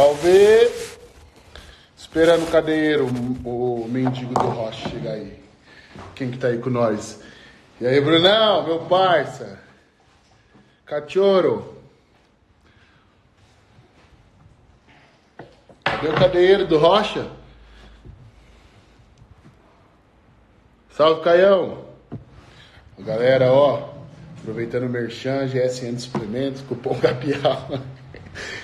Salve! Esperando o cadeiro, o mendigo do Rocha chegar aí. Quem que tá aí com nós? E aí, Brunão, meu parça? Cachorro? Cadê o cadeiro do Rocha? Salve, Caião! Galera, ó, aproveitando o Merchan, GSN Suplementos, cupom Capial.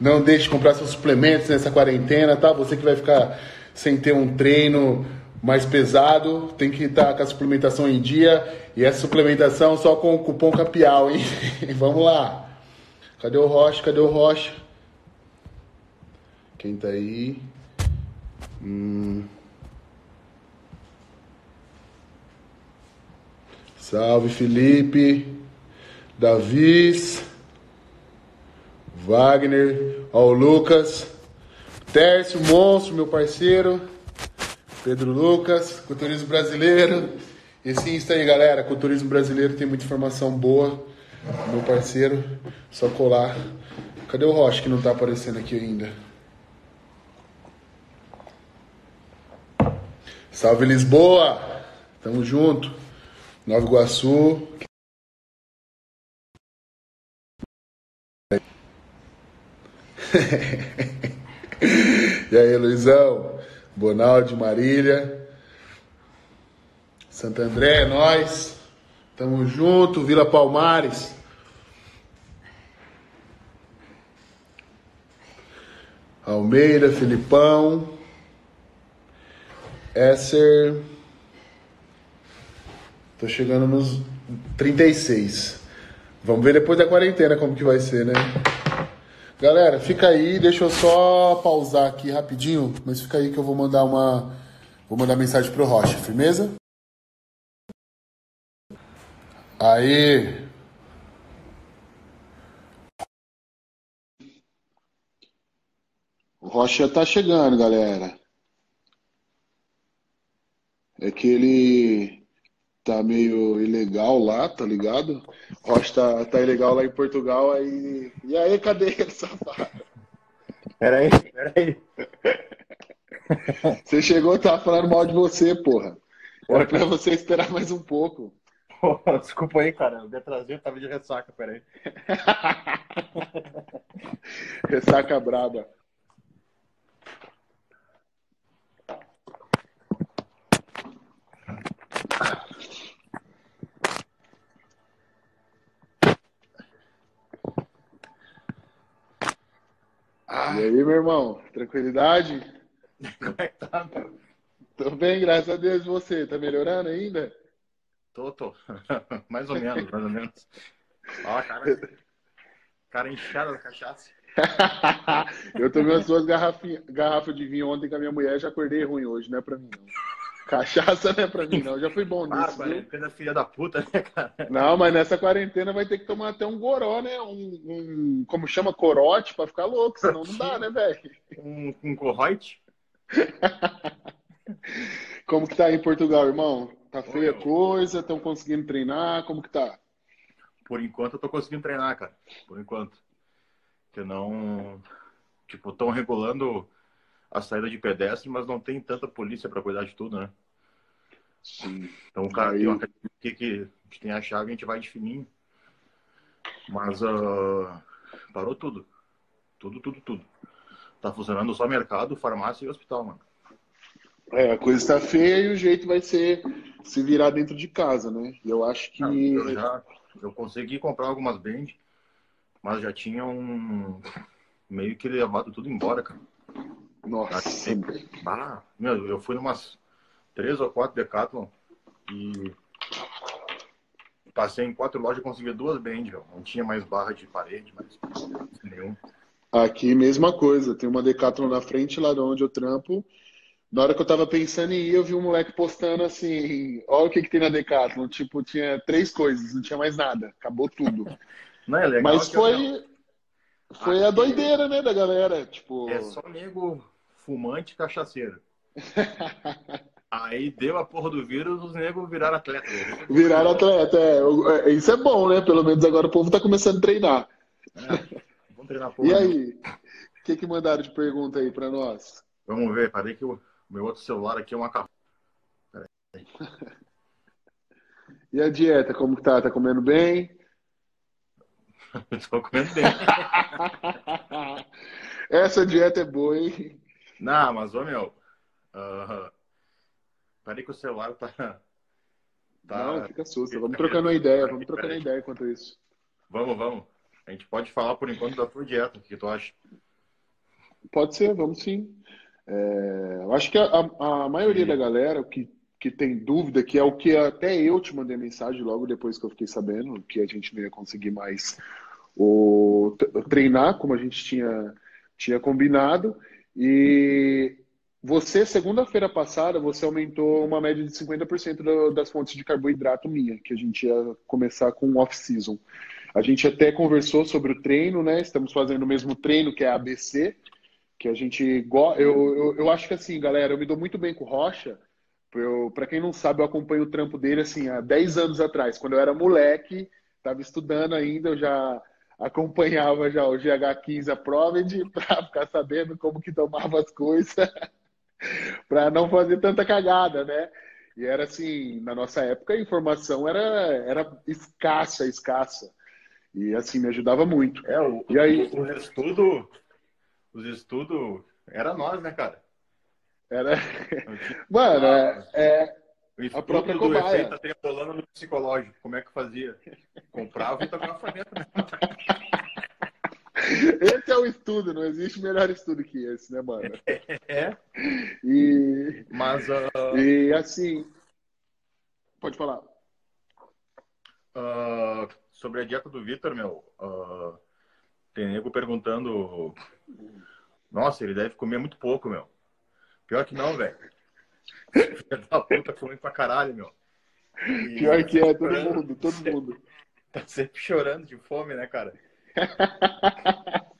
Não deixe de comprar seus suplementos nessa quarentena, tá? Você que vai ficar sem ter um treino mais pesado, tem que estar com a suplementação em dia. E essa suplementação só com o cupom Capial, hein? Vamos lá. Cadê o Rocha? Cadê o Rocha? Quem tá aí? Hum. Salve Felipe, Davis. Wagner, ao Lucas, Tércio, monstro, meu parceiro, Pedro Lucas, Culturismo Brasileiro. Esse Insta aí, galera, Culturismo Brasileiro tem muita informação boa. Meu parceiro, só colar. Cadê o Rocha que não tá aparecendo aqui ainda? Salve Lisboa! Tamo junto. Nova Iguaçu. e aí, Luizão? Bonaldi, Marília. Santo André, nós. Tamo junto, Vila Palmares. Almeida, Filipão. Esser. Tô chegando nos 36. Vamos ver depois da quarentena como que vai ser, né? Galera, fica aí, deixa eu só pausar aqui rapidinho, mas fica aí que eu vou mandar uma vou mandar mensagem pro Rocha, firmeza? Aí. O Rocha tá chegando, galera. É que ele tá meio ilegal lá, tá ligado? Rocha tá, tá ilegal lá em Portugal, aí. E aí, cadê ele, safado? Peraí, peraí. Você chegou, tava falando mal de você, porra. Era pra você esperar mais um pouco. desculpa aí, cara. O detraseiro tava de ressaca, peraí. ressaca braba. E aí, meu irmão? Tranquilidade? Como é que tá, meu? Tô bem, graças a Deus. E você? Tá melhorando ainda? Tô, tô. mais ou menos, mais ou menos. Ó, cara. Cara inchado da cachaça. eu tomei umas duas garrafas de vinho ontem com a minha mulher já acordei ruim hoje, não é pra mim, não. Cachaça não é pra mim, não. Já fui bom nisso. Ah, da filha da puta, né, cara? Não, mas nessa quarentena vai ter que tomar até um goró, né? Um, um como chama, corote, pra ficar louco, senão não dá, né, velho? Um, um corroite? como que tá aí em Portugal, irmão? Tá feia a coisa? Estão conseguindo treinar? Como que tá? Por enquanto eu tô conseguindo treinar, cara. Por enquanto. Que não. Tipo, estão regulando a saída de pedestre, mas não tem tanta polícia para cuidar de tudo, né? Sim. Então, o cara tem uma que, que, que tem a chave, a gente vai de fininho. Mas uh, parou tudo. Tudo, tudo, tudo. Tá funcionando só mercado, farmácia e hospital, mano. É, a coisa está feia e o jeito vai ser se virar dentro de casa, né? Eu acho que. Não, eu já eu consegui comprar algumas bands, mas já tinham meio que levado tudo embora, cara. Nossa. Ah, meu, eu fui numas três ou quatro Decathlon e passei em quatro lojas e consegui duas band, Não tinha mais barra de parede, mais nenhum. Aqui, mesma coisa. Tem uma Decathlon na frente, lá de onde eu trampo. Na hora que eu tava pensando em ir, eu vi um moleque postando assim: olha o que, que tem na Decathlon. Tipo, tinha três coisas, não tinha mais nada. Acabou tudo. Não é legal Mas eu- foi, foi a Aqui- doideira, né, da galera. Tipo, É só nego fumante e cachaceiro. Aí deu a porra do vírus, os negros viraram atleta. virar atleta. É, é, isso é bom, né? Pelo menos agora o povo tá começando a treinar. É, vamos treinar porra. E aí? O que, que mandaram de pergunta aí pra nós? Vamos ver, parei que o meu outro celular aqui é uma carro. E a dieta, como que tá? Tá comendo bem? Tô comendo bem. Essa dieta é boa, hein? Não, mas, ô meu. ah, parei que o celular tá. tá Não, fica susto. Vamos trocando uma ideia, vamos trocando uma ideia enquanto isso. Vamos, vamos. A gente pode falar por enquanto da tua dieta, o que tu acha? Pode ser, vamos sim. É, eu acho que a, a- a maioria Sim. da galera que, que tem dúvida, que é o que até eu te mandei mensagem logo depois que eu fiquei sabendo que a gente não ia conseguir mais o, treinar como a gente tinha, tinha combinado. E você, segunda-feira passada, você aumentou uma média de 50% do- das fontes de carboidrato minha, que a gente ia começar com off-season. A gente até conversou sobre o treino, né? Estamos fazendo o mesmo treino que é ABC, que a gente eu, eu, eu acho que assim, galera, eu me dou muito bem com o Rocha. Para quem não sabe, eu acompanho o trampo dele assim há 10 anos atrás, quando eu era moleque, estava estudando ainda, eu já acompanhava já o GH15 Approved para ficar sabendo como que tomava as coisas, para não fazer tanta cagada, né? E era assim, na nossa época a informação era era escassa, escassa. E assim me ajudava muito. É, o, E aí? os estudos. Os estudos. Era nós, né, cara? Era, mano, é, é, O estudo própria do cobaia. efeito triangulando no psicológico. Como é que fazia? Comprava e tocava ferramenta. esse é o estudo, não existe melhor estudo que esse, né, mano? É, E, mas ah, e assim, pode falar. ah, sobre a dieta do Vitor, meu, ah, tem nego perguntando. Nossa, ele deve comer muito pouco, meu. Pior que não, velho. Filho da puta come pra caralho, meu. E Pior que é, todo chorando, mundo, todo mundo. Tá sempre chorando de fome, né, cara?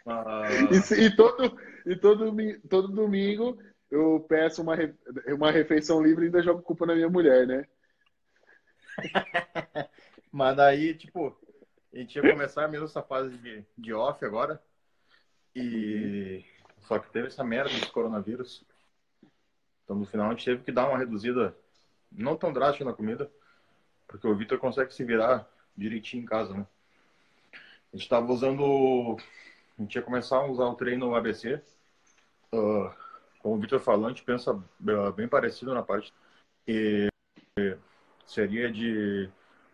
E, e todo, e todo, todo domingo eu peço uma, uma refeição livre e ainda jogo culpa na minha mulher, né? Mas daí, tipo, a gente ia começar mesmo essa fase de, de off agora. E só que teve essa merda desse coronavírus. Então no final a gente teve que dar uma reduzida, não tão drástica na comida, porque o Vitor consegue se virar direitinho em casa, né? A gente tava usando. A gente ia começar a usar o treino ABC. Ah, como o Vitor falou, a gente pensa ah, bem parecido na parte. E seria de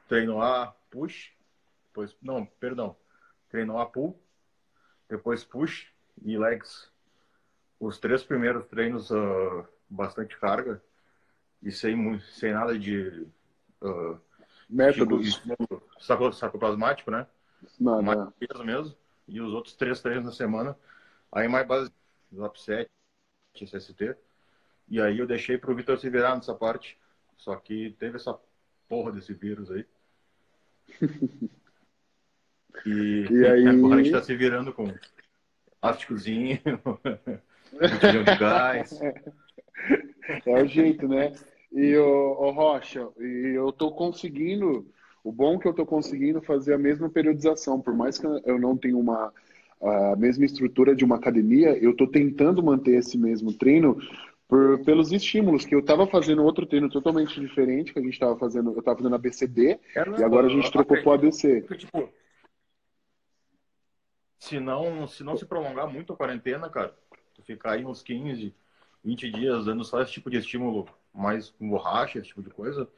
treino A, push, depois, não, perdão, treino A, pull, depois push e legs. Os três primeiros treinos, ah, bastante carga e sem, sem nada de ah, Métodos. estímulo saco, sacoplasmático, né? Nada. Mais peso mesmo. E os outros três treinos na semana, aí mais base upset, SST. E aí eu deixei pro Vitor se virar nessa parte. Só que teve essa porra desse vírus aí. E, E aí? agora a gente tá se virando com plásticozinho, botijão de gás. É o jeito, né? E o Rocha, e eu tô conseguindo, o bom é que eu tô conseguindo fazer a mesma periodização, por mais que eu não tenha uma a mesma estrutura de uma academia, eu tô tentando manter esse mesmo treino por, pelos estímulos, que eu tava fazendo outro treino totalmente diferente, que a gente tava fazendo, eu tava fazendo ABCD, e agora a gente trocou pro ABC. Porque, tipo, se não, se não se prolongar muito a quarentena, cara, tu ficar aí uns 15, 20 dias dando só esse tipo de estímulo, mais com borracha, esse tipo de coisa,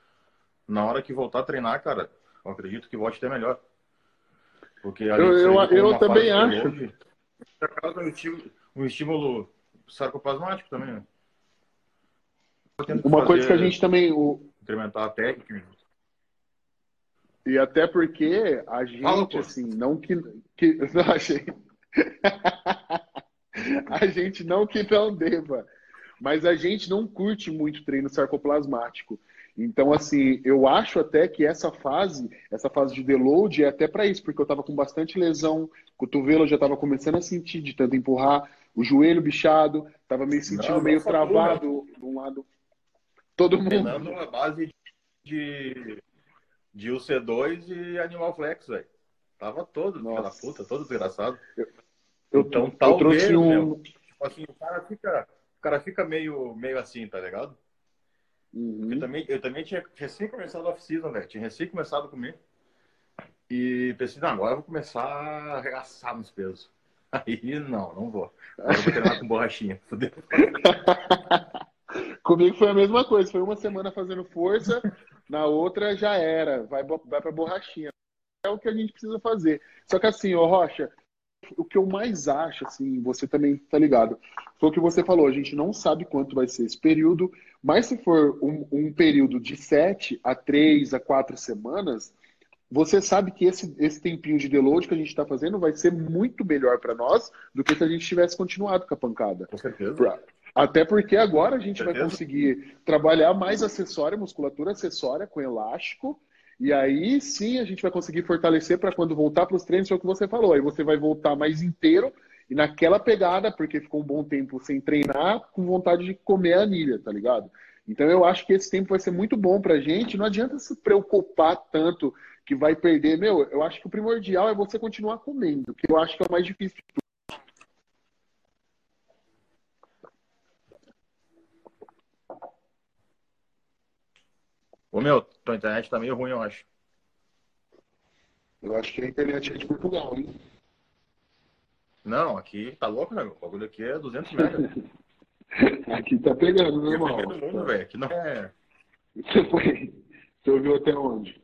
na hora que voltar a treinar, cara, eu acredito que volte até melhor. Porque Eu- eu- eu também acho. longe, causa um estímulo, um estímulo sarcoplasmático também, né? Tendo Uma coisa que a gente também, o, incrementar a técnica. e até porque a gente, Fala, assim, não que, que eu achei, a gente não que não deva, mas a gente não curte muito treino sarcoplasmático. Então, assim, eu acho até que essa fase, essa fase de deload é até para isso, porque eu estava com bastante lesão, cotovelo já estava começando a sentir de tanto empurrar, o joelho bichado, estava me sentindo não, meio travado de um lado. Todo mundo. Treinando a base de, de UC2 e Animal Flex, velho. Tava todo, da puta, todo desgraçado. Eu, eu, então, eu talvez, trouxe um... Meu, tipo assim, o cara fica, o cara fica meio, meio assim, tá ligado? Uhum. Eu, também, eu também tinha recém começado a off-season, velho. Tinha recém começado a comer. E pensei, não, agora eu vou começar a arregaçar nos pesos. Aí, não, não vou. Agora eu vou treinar com borrachinha. Fudeu. Comigo foi a mesma coisa. Foi uma semana fazendo força, na outra já era. Vai, vai pra borrachinha. É o que a gente precisa fazer. Só que assim, ô Rocha, o que eu mais acho, assim, você também tá ligado, foi o que você falou, a gente não sabe quanto vai ser esse período, mas se for um, um período de sete a três a quatro semanas, você sabe que esse, esse tempinho de deload que a gente está fazendo vai ser muito melhor para nós do que se a gente tivesse continuado com a pancada. Com certeza. Pra, até porque agora a gente vai conseguir trabalhar mais acessória, musculatura acessória com elástico, e aí sim a gente vai conseguir fortalecer para quando voltar para os treinos, é o que você falou. Aí você vai voltar mais inteiro e naquela pegada, porque ficou um bom tempo sem treinar, com vontade de comer a anilha, tá ligado? Então eu acho que esse tempo vai ser muito bom pra gente. Não adianta se preocupar tanto que vai perder. Meu, eu acho que o primordial é você continuar comendo, que eu acho que é o mais difícil de Ô meu, tua internet tá meio ruim, eu acho. Eu acho que a internet é de Portugal, hein? Não, aqui tá louco, né? O bagulho aqui é 200 metros. aqui tá pegando, meu irmão. Aqui mundo, velho. Aqui não é... Você foi... Você ouviu até onde?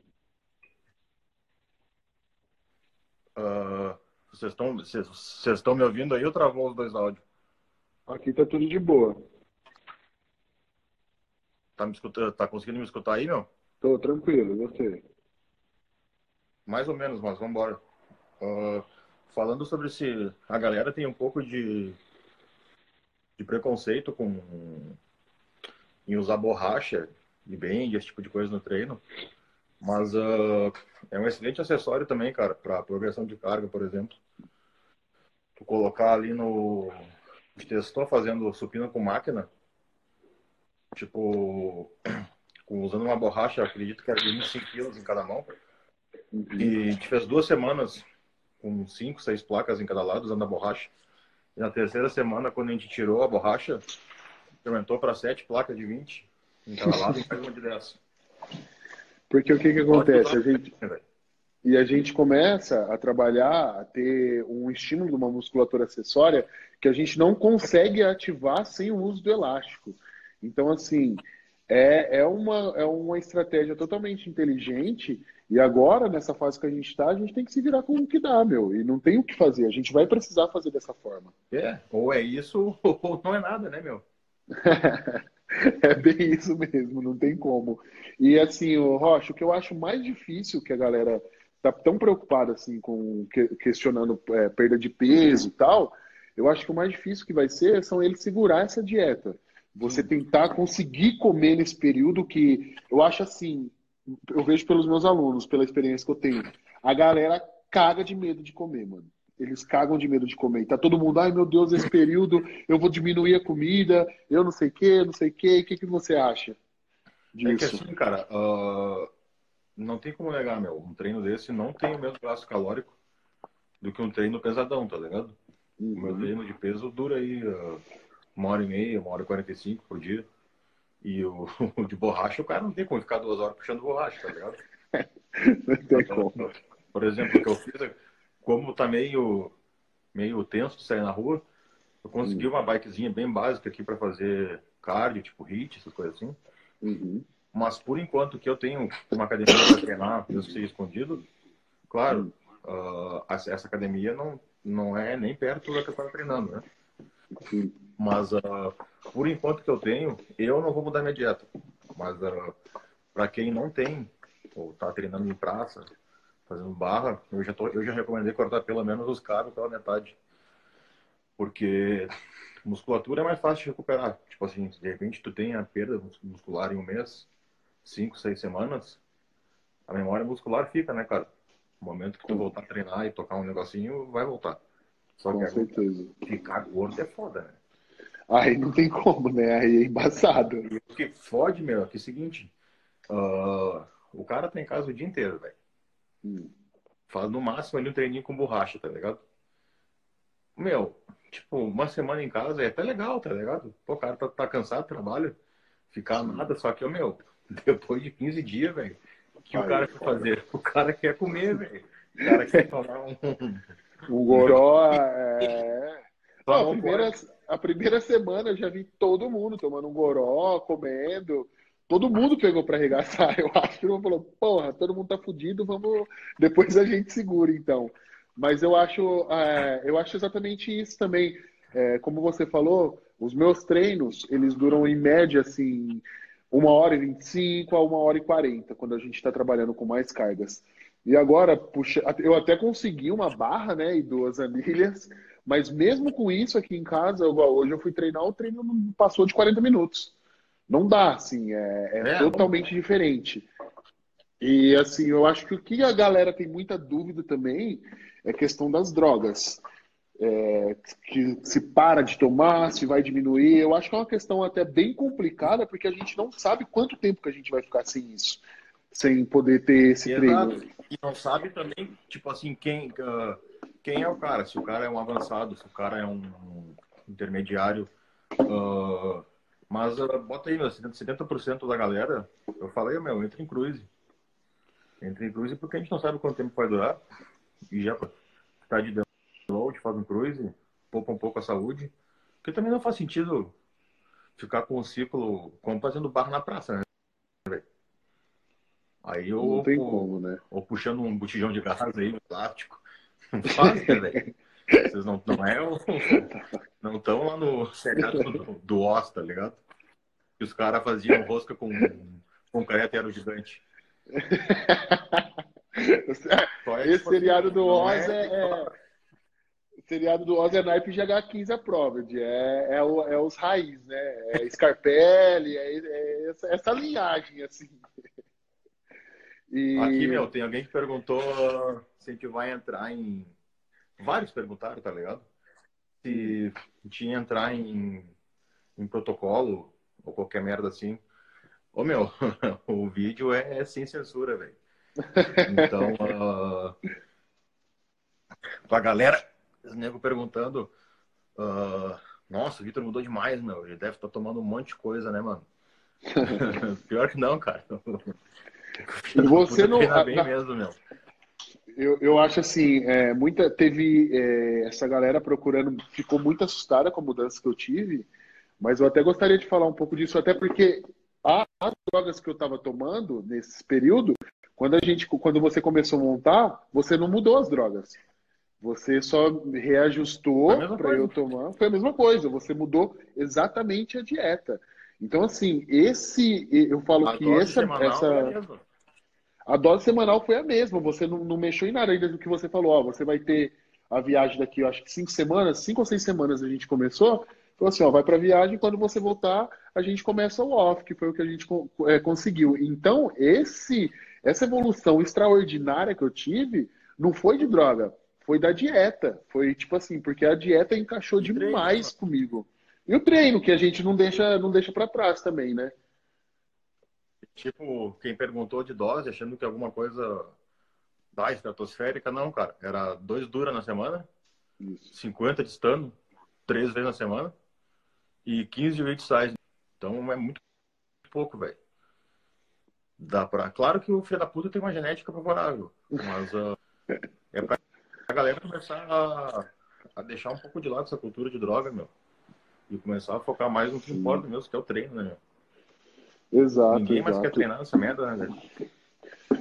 Uh, vocês estão vocês estão me ouvindo aí ou travou os dois áudios? Aqui tá tudo de boa. Tá, me escutando, tá conseguindo me escutar aí, meu? Tô tranquilo, você? Mais ou menos, mas vamos embora. Uh, falando sobre se a galera tem um pouco de, de preconceito com em usar borracha e bem esse tipo de coisa no treino, mas uh, é um excelente acessório também, cara, para progressão de carga, por exemplo. Tu colocar ali no testou fazendo supino com máquina, tipo, usando uma borracha, acredito que era de 25 quilos em cada mão. Uhum. E a gente fez duas semanas com cinco, seis placas em cada lado, usando a borracha. E na terceira semana, quando a gente tirou a borracha, aumentou para sete placas de 20 em cada lado e faz uma de 10. Porque o que, que acontece? A gente, e a gente começa a trabalhar, a ter um estímulo de uma musculatura acessória que a gente não consegue ativar sem o uso do elástico. Então, assim, é, é, uma, é uma estratégia totalmente inteligente. E agora, nessa fase que a gente está, a gente tem que se virar com o que dá, meu. E não tem o que fazer. A gente vai precisar fazer dessa forma. É, ou é isso, ou não é nada, né, meu? é bem isso mesmo, não tem como. E assim, o Rocha, o que eu acho mais difícil que a galera tá tão preocupada assim com questionando é, perda de peso e tal, eu acho que o mais difícil que vai ser são eles segurar essa dieta. Você tentar conseguir comer nesse período que eu acho assim, eu vejo pelos meus alunos, pela experiência que eu tenho, a galera caga de medo de comer, mano. Eles cagam de medo de comer. E tá todo mundo, ai meu Deus, esse período eu vou diminuir a comida, eu não sei o que, não sei o que. O que, que você acha disso? É que assim, cara, uh, não tem como negar, meu. Um treino desse não tem o mesmo gasto calórico do que um treino pesadão, tá ligado? Uhum. O meu treino de peso dura aí uh, uma hora e meia, uma hora e quarenta e cinco por dia. E o, o, de borracha, o cara não tem como ficar duas horas puxando borracha, tá ligado? não tem então, como. Por exemplo, o que eu fiz, como tá meio, meio tenso de sair na rua, eu consegui uhum. uma bikezinha bem básica aqui para fazer cardio, tipo HIIT, essas coisas assim. Uhum. Mas por enquanto que eu tenho uma academia para treinar, eu sei escondido, claro, uh, essa academia não, não é nem perto da que eu estava treinando, né? Sim. Mas uh, por enquanto que eu tenho, eu não vou mudar minha dieta. Mas uh, ah, para quem não tem, ou está treinando em praça, fazendo barra, eu já, tô, eu já recomendei cortar pelo menos os cabos pela metade. Porque musculatura é mais fácil de recuperar. Tipo assim, de repente tu tem a perda muscular em um mês, cinco, seis semanas, a memória muscular fica, né, cara? No momento que tu voltar a treinar e tocar um negocinho, vai voltar. Só Com que certeza. ficar gordo é foda, né? Aí não tem como, né? Aí é embaçado. E o que fode, meu, é que é o seguinte, uh, o cara tá em casa o dia inteiro, velho. Hum. Faz no máximo ali um treininho com borracha, tá ligado? Meu, tipo, uma semana em casa é até legal, tá ligado? Pô, o cara tá, tá cansado do trabalho, ficar nada, só que, meu, depois de 15 dias, velho, o que o cara quer fazer? O cara quer comer, velho. O cara quer tomar um. O goró é. Não, a, primeira, a primeira semana eu já vi todo mundo tomando um goró, comendo. Todo mundo pegou para arregaçar, eu acho. Todo mundo falou, porra, todo mundo tá fudido, vamos. Depois a gente segura, então. Mas eu acho, é, eu acho exatamente isso também. É, como você falou, os meus treinos, eles duram em média, assim, uma hora e 25 a uma hora e 40, quando a gente está trabalhando com mais cargas. E agora, puxa, eu até consegui uma barra, né, e duas anilhas, mas mesmo com isso aqui em casa, igual hoje eu fui treinar, o treino não passou de 40 minutos. Não dá, assim, é, é, é totalmente não... diferente. E assim, eu acho que o que a galera tem muita dúvida também é questão das drogas. É, que se para de tomar, se vai diminuir. Eu acho que é uma questão até bem complicada, porque a gente não sabe quanto tempo que a gente vai ficar sem isso, sem poder ter esse Exato. treino. E não sabe também, tipo assim, quem, uh, quem é o cara. Se o cara é um avançado, se o cara é um intermediário. Uh, mas uh, bota aí, meu, 70% da galera, eu falei, meu, entra em cruise. Entra em cruise porque a gente não sabe quanto tempo vai durar. E já tá de download, faz um cruise, poupa um pouco a saúde. Porque também não faz sentido ficar com um ciclo como fazendo barra na praça, né? Aí eu. Não tem como, né? Ou puxando um botijão de gás aí, plástico. Não né, velho? Vocês não, não é o, Não estão lá no cercado do, do Oz, tá ligado? Que os caras faziam rosca com concreto e era o gigante. Esse seriado do Oz é, é, seriado do Oz é naipe GH15 Approved. É, é, o, é os raiz, né? É Scarpelli, é, é essa, essa, linhagem, assim. E... Aqui, meu, tem alguém que perguntou se a gente vai entrar em. Vários perguntaram, tá ligado? Se a gente ia entrar em, em protocolo ou qualquer merda assim. Ô, meu, o vídeo é sem censura, velho. Então, uh, pra galera, os nego perguntando, uh, nossa, o Vitor mudou demais, meu. Ele deve estar tá tomando um monte de coisa, né, mano? Pior que não, cara. E você não. bem na... mesmo, meu. Eu, eu acho assim, é, muita teve é, essa galera procurando, ficou muito assustada com a mudança que eu tive, mas eu até gostaria de falar um pouco disso, até porque as drogas que eu estava tomando nesse período quando a gente, quando você começou a montar, você não mudou as drogas. Você só reajustou para eu tomar. Foi a mesma coisa. Você mudou exatamente a dieta. Então, assim, esse. Eu falo a que essa. essa a dose semanal foi a mesma. Você não, não mexeu em nada ainda do que você falou. Ó, você vai ter a viagem daqui, eu acho que cinco semanas, cinco ou seis semanas a gente começou. Falou assim, ó, vai para viagem, quando você voltar, a gente começa o off, que foi o que a gente é, conseguiu. Então, esse essa evolução extraordinária que eu tive não foi de droga, foi da dieta. Foi tipo assim, porque a dieta encaixou demais treino, comigo. E o treino, que a gente não deixa, não deixa para trás também, né? Tipo, quem perguntou de dose, achando que alguma coisa da estratosférica, não, cara. Era dois dura na semana, Isso. 50 de estando, três vezes na semana, e 15 de weight size. Então é muito pouco, velho. Dá pra... Claro que o filho da puta tem uma genética favorável, mas uh, é pra a galera começar a, a, deixar um pouco de lado essa cultura de droga, meu. E começar a focar mais no que importa mesmo, que é o treino, né, meu? Exato. Ninguém exato. mais quer treinar nessa merda, né, velho?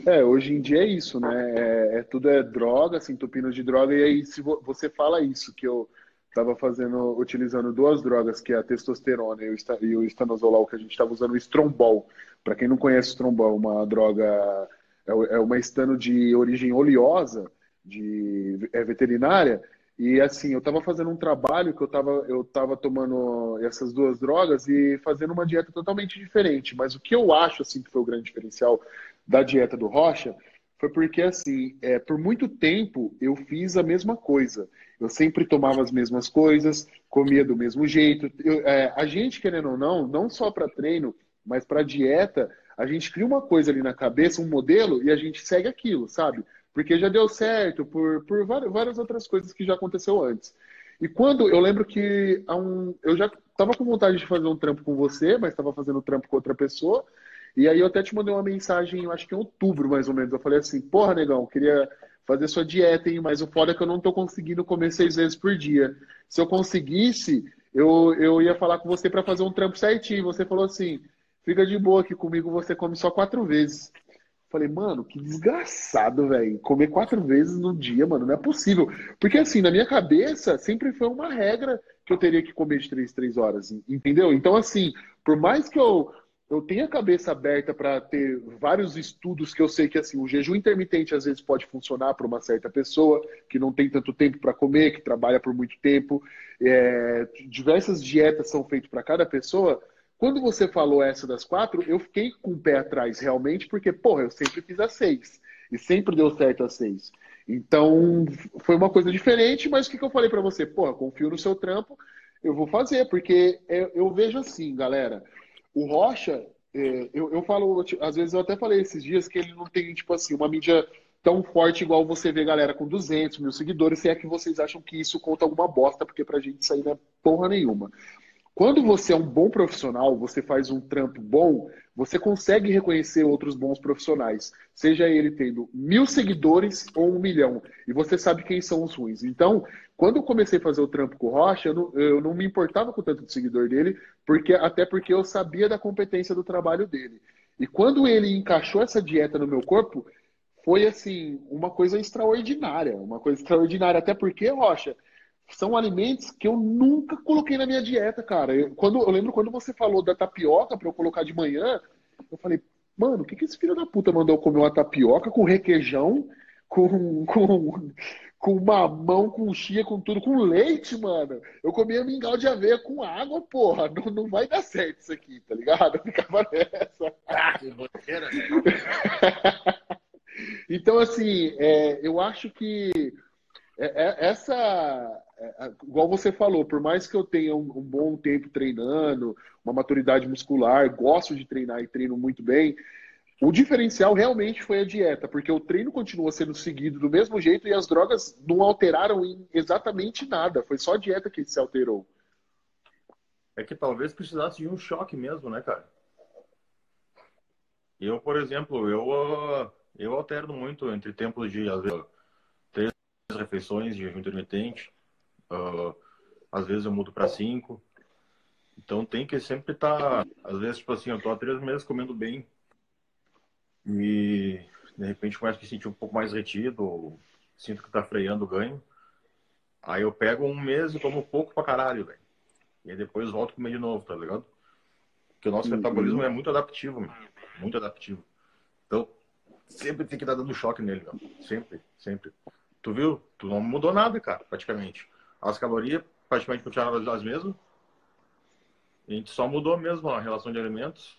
É, hoje em dia é isso, né? É, é, tudo é droga, assim, entupindo de droga, e aí se vo, você fala isso, que eu estava fazendo, utilizando duas drogas, que é a testosterona e o, e o estanozolol, que a gente estava usando o Strombol. Para quem não conhece o Strombol, é uma droga, é, é uma estano de origem oleosa, de, é veterinária, E assim, eu estava fazendo um trabalho que eu estava eu tava tomando essas duas drogas e fazendo uma dieta totalmente diferente. Mas o que eu acho assim que foi o grande diferencial da dieta do Rocha foi porque assim, é, por muito tempo eu fiz a mesma coisa. Eu sempre tomava as mesmas coisas, comia do mesmo jeito. Eu, é, a gente, querendo ou não, não só para treino, mas para dieta, a gente cria uma coisa ali na cabeça, um modelo, e a gente segue aquilo, sabe? Porque já deu certo, por, por várias outras coisas que já aconteceu antes. E quando eu lembro que um, eu já estava com vontade de fazer um trampo com você, mas estava fazendo um trampo com outra pessoa. E aí eu até te mandei uma mensagem, acho que em outubro mais ou menos. Eu falei assim, porra, negão, queria fazer sua dieta, hein? Mas o foda é que eu não estou conseguindo comer seis vezes por dia. Se eu conseguisse, eu, eu ia falar com você para fazer um trampo certinho. Você falou assim, fica de boa que comigo você come só quatro vezes. Falei, mano, que desgraçado, velho. Comer quatro vezes no dia, mano, não é possível. Porque, assim, na minha cabeça, sempre foi uma regra que eu teria que comer de três, três horas, entendeu? Então, assim, por mais que eu, eu tenha a cabeça aberta para ter vários estudos que eu sei que, assim, o jejum intermitente às vezes pode funcionar para uma certa pessoa que não tem tanto tempo para comer, que trabalha por muito tempo. É, diversas dietas são feitas para cada pessoa quando você falou essa das quatro, eu fiquei com o pé atrás realmente, porque, porra, eu sempre fiz a seis. E sempre deu certo a seis. Então, foi uma coisa diferente, mas o que, que eu falei para você? Porra, confio no seu trampo, eu vou fazer, porque eu, eu vejo assim, galera. O Rocha, é, eu, eu falo, às vezes eu até falei esses dias que ele não tem, tipo assim, uma mídia tão forte igual você vê galera com 200 mil seguidores, se é que vocês acham que isso conta alguma bosta, porque pra gente isso aí não é porra nenhuma. Quando você é um bom profissional, você faz um trampo bom, você consegue reconhecer outros bons profissionais, seja ele tendo mil seguidores ou um milhão, e você sabe quem são os ruins. Então, quando eu comecei a fazer o trampo com o Rocha, eu não, eu não me importava com o tanto de seguidor dele, porque até porque eu sabia da competência do trabalho dele. E quando ele encaixou essa dieta no meu corpo, foi assim, uma coisa extraordinária, uma coisa extraordinária, até porque, Rocha, são alimentos que eu nunca coloquei na minha dieta, cara. Eu, quando, eu lembro quando você falou da tapioca para eu colocar de manhã, eu falei, mano, o que, que esse filho da puta mandou comer uma tapioca com requeijão, com, com, com mamão, com chia, com tudo, com leite, mano? Eu comia mingau de aveia com água, porra. Não, não vai dar certo isso aqui, tá ligado? Eu ficava nessa. Ah, então, assim, é, eu acho que é, é, essa, é, igual você falou, por mais que eu tenha um, um, bom tempo treinando, uma maturidade muscular, gosto de treinar e treino muito bem, o diferencial realmente foi a dieta, porque o treino continua sendo seguido do mesmo jeito e as drogas não alteraram em exatamente nada. Foi só a dieta que se alterou. É que talvez precisasse de um choque mesmo, né, cara? Eu, por exemplo, eu, ah, eu alterno muito entre tempos de, às vezes, refeições de jejum intermitente. Uh, às vezes eu mudo para cinco. Então tem que sempre estar. Tá, às vezes, tipo assim, eu tô há três meses comendo bem. E de repente começo a me sentir um pouco mais retido. Sinto que tá freando o ganho. Aí eu pego um mês e como pouco pra caralho, velho. E aí depois volto a comer de novo, tá ligado? Porque o nosso uhum. metabolismo é muito adaptivo, meu. muito adaptivo. Então, sempre tem que dar dando choque nele, meu. Sempre, sempre. Tu viu? Tu não mudou nada, cara, praticamente. As calorias praticamente continuaram as mesmas. A gente só mudou mesmo a relação de alimentos.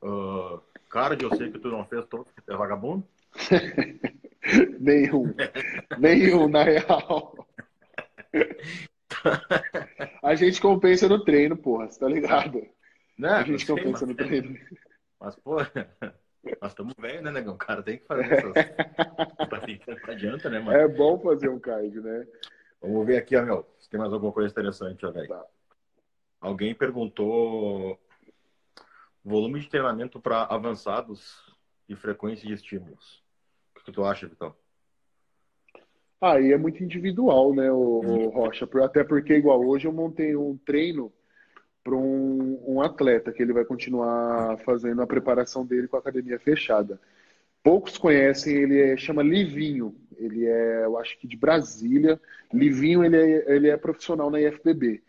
Uh, cardio, eu sei que tu não fez todo, é vagabundo. Nenhum. Nenhum, na real. a gente compensa no treino, porra, você tá ligado? Não, a gente compensa sei, no treino. Mas, pô, nós estamos velhos, né, negão? O cara tem que fazer essas. não adianta, né, mano? É bom fazer um cardio, né? Vamos ver aqui, ó, meu. Se tem mais alguma coisa interessante, ó, velho. Tá. Alguém perguntou volume de treinamento para avançados e frequência de estímulos. O que tu acha, Vitão? Aí ah, é muito individual, né, o, o. Rocha? Até porque, igual hoje, eu montei um treino para um, um, atleta que ele vai continuar fazendo a preparação dele com a academia fechada. Poucos conhecem, ele é, chama Livinho, ele é, eu acho que de Brasília. Livinho, ele é, ele é profissional na IFBB.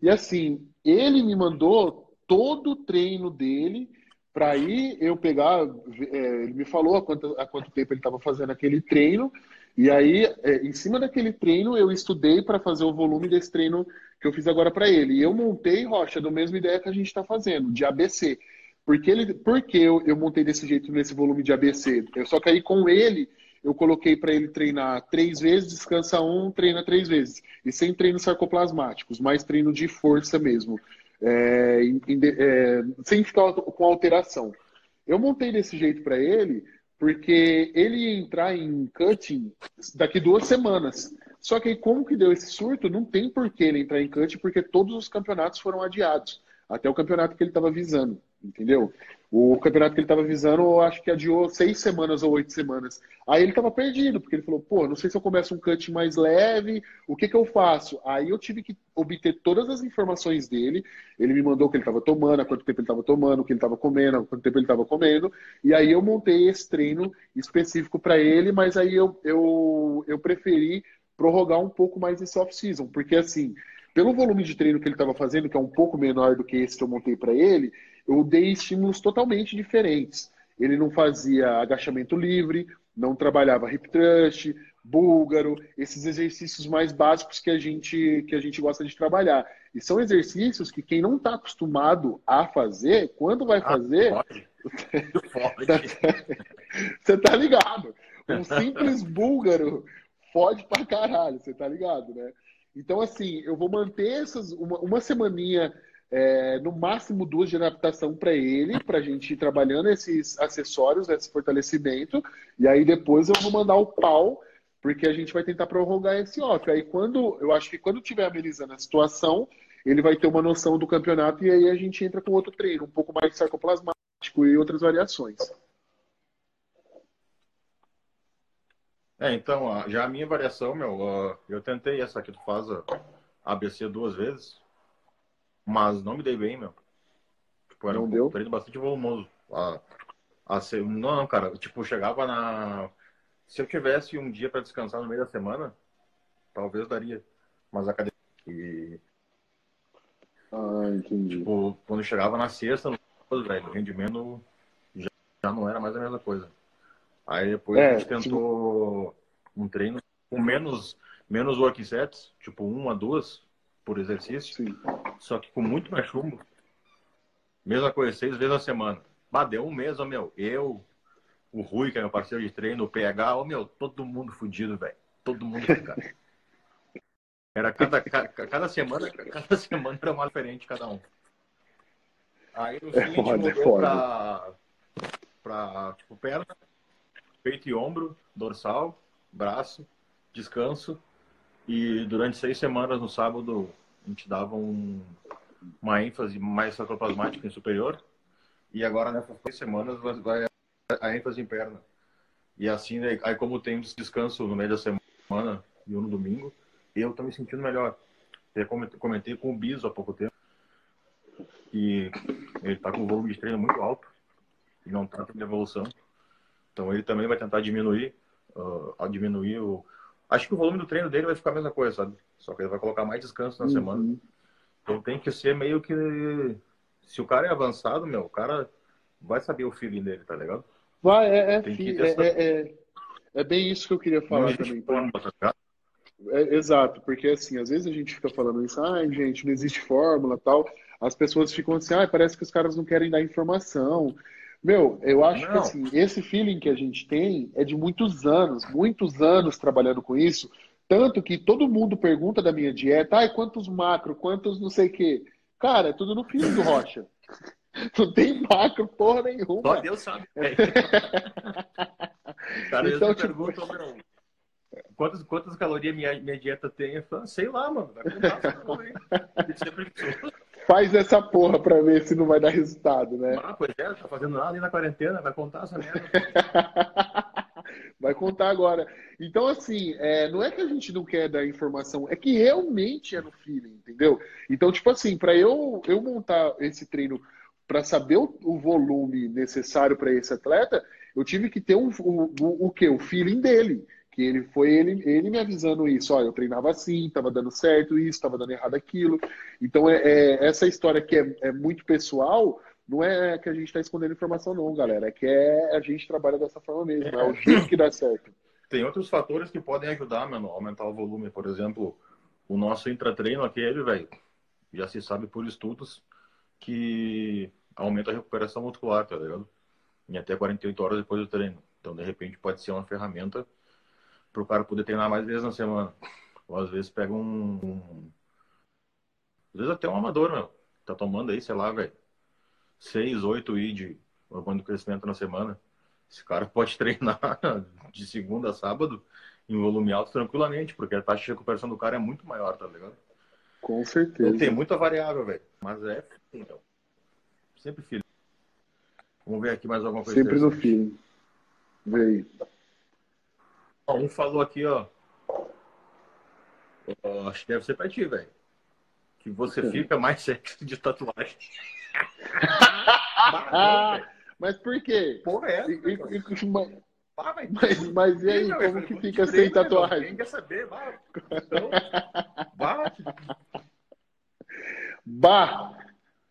E assim, ele me mandou todo o treino dele para aí eu pegar. É, ele me falou há quanto, há quanto tempo ele estava fazendo aquele treino E aí, é, em cima daquele treino, eu estudei para fazer o volume desse treino que eu fiz agora para ele. E eu montei, Rocha, da mesma ideia que a gente está fazendo, de ABC. Porque, ele, porque eu, eu montei desse jeito, nesse volume de ABC? Eu só que aí com ele, eu coloquei para ele treinar três vezes, descansa um, treina três vezes. E sem treinos sarcoplasmáticos, mais treino de força mesmo. É, é, sem ficar com alteração. Eu montei desse jeito para ele porque ele ia entrar em cutting daqui duas semanas. Só que aí, como que deu esse surto, não tem por que ele entrar em cutting, porque todos os campeonatos foram adiados, até o campeonato que ele estava visando entendeu? O campeonato que ele estava visando, eu acho que adiou seis semanas ou oito semanas. Aí ele estava perdido, porque ele falou, pô, não sei se eu começo um cut mais leve, o que que eu faço? Aí eu tive que obter todas as informações dele, ele me mandou o que ele estava tomando, há quanto tempo ele estava tomando, o que ele estava comendo, há quanto tempo ele estava comendo, e aí eu montei esse treino específico para ele, mas aí eu, eu, eu preferi prorrogar um pouco mais esse off-season, porque assim, pelo volume de treino que ele estava fazendo, que é um pouco menor do que esse que eu montei para ele, eu dei estímulos totalmente diferentes. Ele não fazia agachamento livre, não trabalhava hip thrust, búlgaro, esses exercícios mais básicos que a gente que a gente gosta de trabalhar. E são exercícios que quem não está acostumado a fazer, quando vai ah, fazer, ah, pode. Pode. você tá ligado? Um simples búlgaro fode pra caralho, você tá ligado, né? Então, assim, eu vou manter essas uma, uma semaninha é, no máximo duas de adaptação para ele, para a gente ir trabalhando esses acessórios, esse fortalecimento, e aí depois eu vou mandar o pau, porque a gente vai tentar prorrogar esse off. Aí quando, eu acho que quando tiver amenizando a situação, ele vai ter uma noção do campeonato e aí a gente entra com outro treino, um pouco mais sarcoplasmático e outras variações. É, então, já a minha variação, meu, eu tentei essa que tu faz, ABC duas vezes, mas não me dei bem, meu. Tipo, era não um deu? treino bastante volumoso. A, a não, não, cara. Tipo, chegava na. Se eu tivesse um dia para descansar no meio da semana, talvez daria. Mas a academia. E... Ah, entendi. Tipo, quando chegava na sexta, no velho, o rendimento já não era mais a mesma coisa. Aí depois é, a gente tentou tipo... um treino com menos, menos working sets, tipo uma, duas por exercício. Sim. Só que com muito mais chumbo. Mesma coisa, seis vezes a semana. Bah, deu um mês, ó, meu. Eu, o Rui, que é meu parceiro de treino, o PH, ó, meu, todo mundo fudido, velho. Todo mundo fudido. Era cada, cada, cada semana, cada semana era uma diferente cada um. Aí no fim é a gente mudou é pra, pra, tipo, perna, peito e ombro, dorsal, braço, descanso. E durante seis semanas no sábado a gente dava um, uma ênfase mais sarcoplasmática em superior. E agora nessas três semanas vai a ênfase em perna. E assim, né, aí como tem descanso no meio da semana e um no domingo, eu tô me sentindo melhor. Eu comentei com o Biso há pouco tempo. E ele tá com um volume de treino muito alto. E não tá tendo evolução. Então ele também vai tentar diminuir, uh, diminuir o, Acho que o volume do treino dele vai ficar a mesma coisa, sabe? Só que ele vai colocar mais descanso na uhum. semana. Então tem que ser meio que. Se o cara é avançado, meu, o cara vai saber o feeling dele, tá ligado? Vai, é, é, é, é, é, bem isso que eu queria falar também. Forma, tá é, exato, porque assim, às vezes a gente fica falando isso, ai, gente, não existe fórmula tal. As pessoas ficam assim, ai, parece que os caras não querem dar informação. Meu, eu acho não. que assim, esse feeling que a gente tem é de muitos anos, muitos anos trabalhando com isso. Tanto que todo mundo pergunta da minha dieta, ai, quantos macro, quantos não sei o quê. Cara, é tudo no feeling do Rocha. Não tem macro porra nenhuma. Só Deus sabe. Cara, então, tipo... perguntam, meu, quantas, quantas calorias minha, minha dieta tem? Eu falo, sei lá, mano. Vai contar, sempre Faz essa porra pra ver se não vai dar resultado, né? Ah, pois é, tá fazendo nada ali na quarentena, vai contar essa merda. vai contar agora. Então, assim, é, não é que a gente não quer dar informação, é que realmente é no feeling, entendeu? Então, tipo assim, para eu, eu montar esse treino para saber o, o, volume necessário para esse atleta, eu tive que ter um, o, o, o que? O feeling dele que ele foi ele, ele me avisando isso, ó, eu treinava assim, estava dando certo isso, estava dando errado aquilo. Então, é, é essa história que é, é, muito pessoal, não é que a gente está escondendo informação não, galera, é que é, a gente trabalha dessa forma mesmo, é o jeito que dá certo. tem outros fatores que podem ajudar, mano, a aumentar o volume. Por exemplo, o nosso intratreino aquele, velho, já se sabe por estudos que aumenta a recuperação muscular, tá ligado? Em até 48 horas depois do treino. Então, de repente, pode ser uma ferramenta para o cara poder treinar mais vezes na semana. Ou às vezes pega um. um... Às vezes até um amador, meu. Tá tomando aí, sei lá, velho. 6, 8 I de hormônio de crescimento na semana. Esse cara pode treinar de segunda a sábado em volume alto tranquilamente, porque a taxa de recuperação do cara é muito maior, tá ligado? Com certeza. Então, tem muita variável, velho. Mas é, então. Sempre filho. Vamos ver aqui mais alguma coisa. Sempre no feeling. Vem. Um falou aqui, ó. Acho que deve ser pra ti, velho. Que você fica mais sexy de tatuagem. ah, mas por quê? Porra, é. E, e, e, mas, mas, mas e aí, como que fica sem tatuagem? Quem quer saber? Vai. Então, bate. Bah!